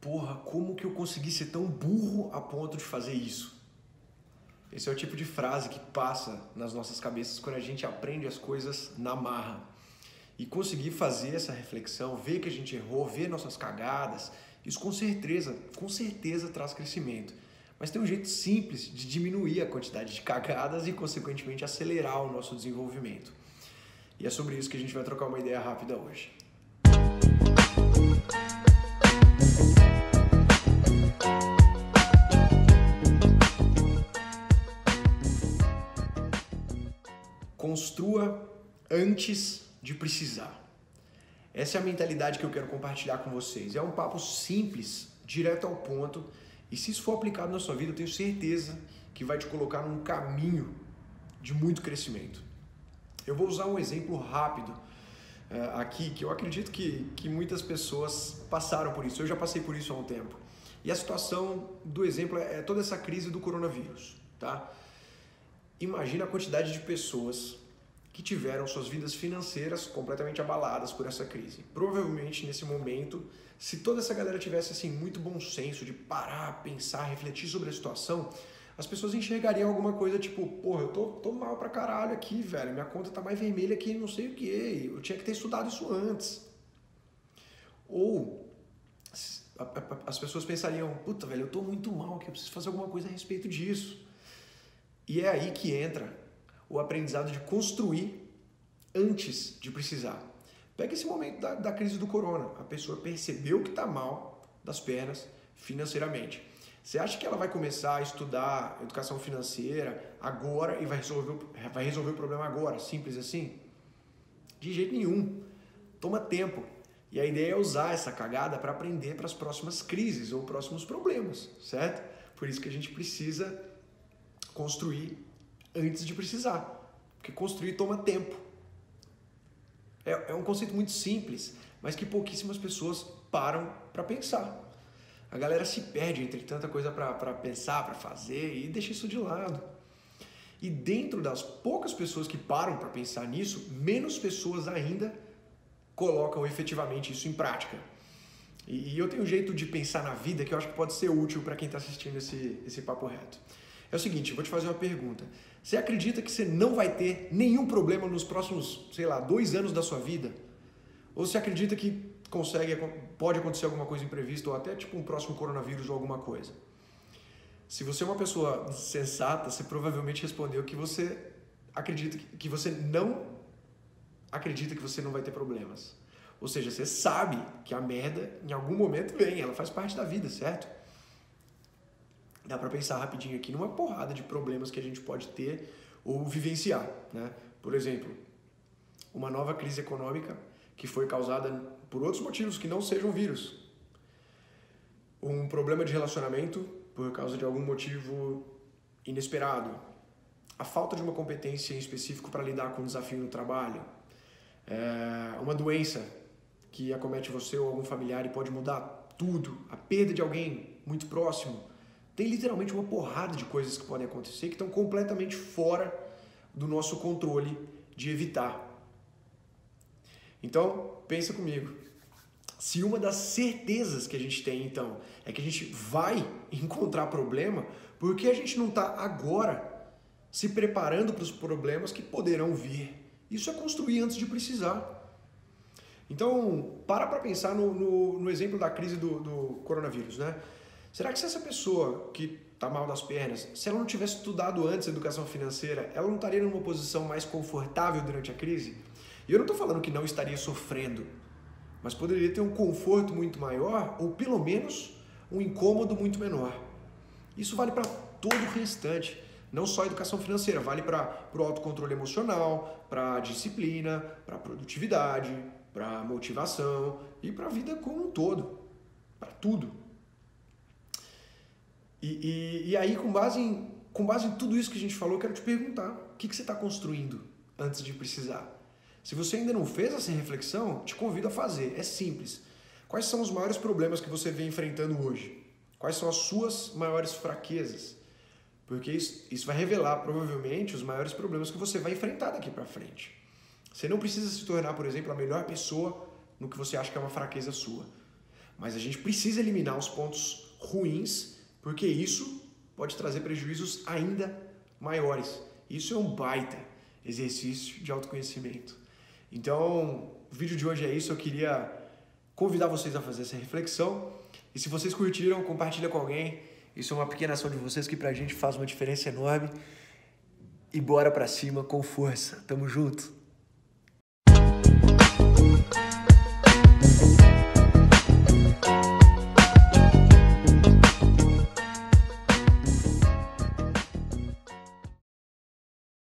porra, como que eu consegui ser tão burro a ponto de fazer isso? Esse é o tipo de frase que passa nas nossas cabeças quando a gente aprende as coisas na marra. E conseguir fazer essa reflexão, ver que a gente errou, ver nossas cagadas, isso com certeza, com certeza traz crescimento. Mas tem um jeito simples de diminuir a quantidade de cagadas e, consequentemente, acelerar o nosso desenvolvimento. E é sobre isso que a gente vai trocar uma ideia rápida hoje. Construa antes de precisar. Essa é a mentalidade que eu quero compartilhar com vocês. É um papo simples, direto ao ponto, e se isso for aplicado na sua vida, eu tenho certeza que vai te colocar num caminho de muito crescimento. Eu vou usar um exemplo rápido uh, aqui, que eu acredito que, que muitas pessoas passaram por isso. Eu já passei por isso há um tempo. E a situação do exemplo é, toda essa crise do coronavírus, tá? Imagina a quantidade de pessoas que tiveram suas vidas financeiras completamente abaladas por essa crise. Provavelmente nesse momento, se toda essa galera tivesse assim muito bom senso de parar, pensar, refletir sobre a situação, as pessoas enxergariam alguma coisa tipo, porra, eu tô, tô mal pra caralho aqui, velho, minha conta tá mais vermelha que não sei o que, eu tinha que ter estudado isso antes. Ou as pessoas pensariam, puta, velho, eu tô muito mal aqui, eu preciso fazer alguma coisa a respeito disso. E é aí que entra o aprendizado de construir antes de precisar. Pega esse momento da, da crise do corona. A pessoa percebeu que está mal das pernas financeiramente. Você acha que ela vai começar a estudar educação financeira agora e vai resolver, vai resolver o problema agora? Simples assim? De jeito nenhum. Toma tempo. E a ideia é usar essa cagada para aprender para as próximas crises ou próximos problemas, certo? Por isso que a gente precisa construir antes de precisar. Porque construir toma tempo. É, é um conceito muito simples, mas que pouquíssimas pessoas param para pensar. A galera se perde entre tanta coisa para pensar, para fazer e deixa isso de lado. E dentro das poucas pessoas que param para pensar nisso, menos pessoas ainda colocam efetivamente isso em prática. E eu tenho um jeito de pensar na vida que eu acho que pode ser útil para quem está assistindo esse, esse papo reto. É o seguinte, vou te fazer uma pergunta. Você acredita que você não vai ter nenhum problema nos próximos, sei lá, dois anos da sua vida? Ou você acredita que consegue, pode acontecer alguma coisa imprevista ou até tipo um próximo coronavírus ou alguma coisa? Se você é uma pessoa sensata, você provavelmente respondeu que você acredita que você não acredita que você não vai ter problemas. Ou seja, você sabe que a merda em algum momento vem, ela faz parte da vida, certo? Dá para pensar rapidinho aqui numa porrada de problemas que a gente pode ter ou vivenciar, né? Por exemplo, uma nova crise econômica que foi causada por outros motivos que não sejam vírus. Um problema de relacionamento por causa de algum motivo inesperado. A falta de uma competência em específico para lidar com um desafio no trabalho. É uma doença que acomete você ou algum familiar e pode mudar tudo. A perda de alguém muito próximo tem literalmente uma porrada de coisas que podem acontecer que estão completamente fora do nosso controle de evitar. Então, pensa comigo. Se uma das certezas que a gente tem, então, é que a gente vai encontrar problema, por que a gente não está agora se preparando para os problemas que poderão vir? Isso é construir antes de precisar. Então, para para pensar no, no, no, exemplo da crise do, do coronavírus, né? Será que se essa pessoa que está mal das pernas, se ela não tivesse estudado antes educação financeira, ela não estaria numa posição mais confortável durante a crise? E eu não estou falando que não estaria sofrendo, mas poderia ter um conforto muito maior ou pelo menos um incômodo muito menor. Isso vale para todo o restante, não só a educação financeira, vale para o autocontrole emocional, para a disciplina, para a produtividade, para a motivação e para a vida como um todo, para tudo. E, e, e, aí, com base, em, com base em tudo isso que a gente falou, eu quero te perguntar: o que, que você está construindo antes de precisar? Se você ainda não fez essa reflexão, te convido a fazer. É simples. Quais são os maiores problemas que você vem enfrentando hoje? Quais são as suas maiores fraquezas? Porque isso, isso vai revelar provavelmente os maiores problemas que você vai enfrentar daqui para frente. Você não precisa se tornar, por exemplo, a melhor pessoa no que você acha que é uma fraqueza sua. Mas a gente precisa eliminar os pontos ruins, porque isso pode trazer prejuízos ainda maiores. Isso é um baita exercício de autoconhecimento. Então, o vídeo de hoje é isso. Eu queria convidar vocês a fazer essa reflexão. E se vocês curtiram, compartilha com alguém. Isso é uma pequena ação de vocês que pra gente faz uma diferença enorme. E bora pra cima com força. Tamo junto.